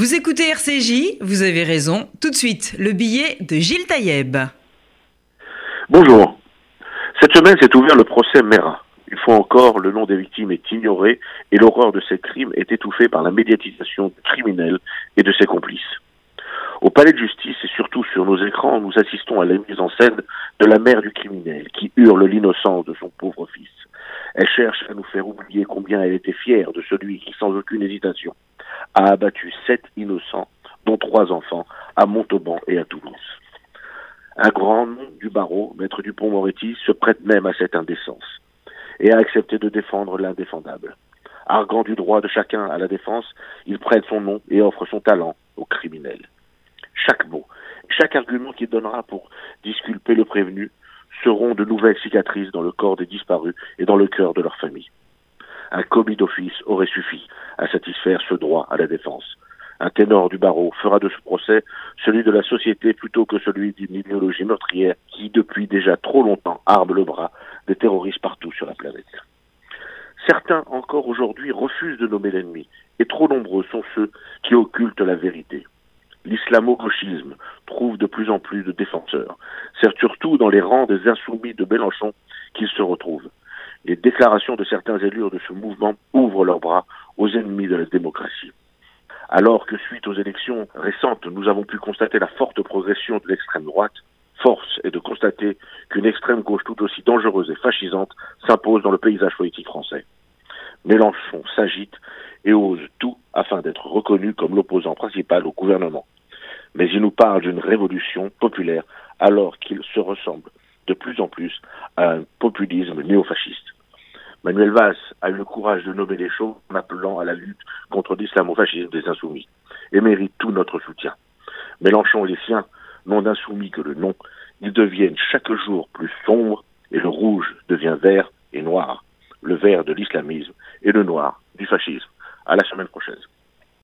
Vous écoutez RCJ, vous avez raison. Tout de suite, le billet de Gilles Taïeb. Bonjour. Cette semaine s'est ouvert le procès Mera. Une fois encore, le nom des victimes est ignoré et l'horreur de ces crimes est étouffée par la médiatisation du criminel et de ses complices. Au palais de justice et surtout sur nos écrans, nous assistons à la mise en scène de la mère du criminel qui hurle l'innocence de son pauvre fils. Elle cherche à nous faire oublier combien elle était fière de celui qui, sans aucune hésitation, a abattu sept innocents, dont trois enfants, à Montauban et à Toulouse. Un grand nom du barreau, maître Dupont-Moretti, se prête même à cette indécence et a accepté de défendre l'indéfendable. Arguant du droit de chacun à la défense, il prête son nom et offre son talent aux criminels. Chaque mot, chaque argument qu'il donnera pour disculper le prévenu seront de nouvelles cicatrices dans le corps des disparus et dans le cœur de leur famille. Un commis d'office aurait suffi à satisfaire ce droit à la défense. Un ténor du barreau fera de ce procès celui de la société plutôt que celui d'une idéologie meurtrière qui, depuis déjà trop longtemps, arme le bras des terroristes partout sur la planète. Certains encore aujourd'hui refusent de nommer l'ennemi, et trop nombreux sont ceux qui occultent la vérité. L'islamo-gauchisme trouve de plus en plus de défenseurs. C'est surtout dans les rangs des insoumis de Mélenchon qu'ils se retrouvent. Les déclarations de certains élus de ce mouvement ouvrent leurs bras aux ennemis de la démocratie. Alors que suite aux élections récentes, nous avons pu constater la forte progression de l'extrême droite, force est de constater qu'une extrême gauche tout aussi dangereuse et fascisante s'impose dans le paysage politique français. Mélenchon s'agite et ose tout afin d'être reconnu comme l'opposant principal au gouvernement. Mais il nous parle d'une révolution populaire alors qu'il se ressemble de plus en plus à un populisme néofasciste. Manuel Valls a eu le courage de nommer les choses en appelant à la lutte contre l'islamo-fascisme des insoumis et mérite tout notre soutien. Mélenchon et les siens n'ont d'insoumis que le nom, ils deviennent chaque jour plus sombres et le rouge devient vert et noir, le vert de l'islamisme et le noir du fascisme. À la semaine prochaine.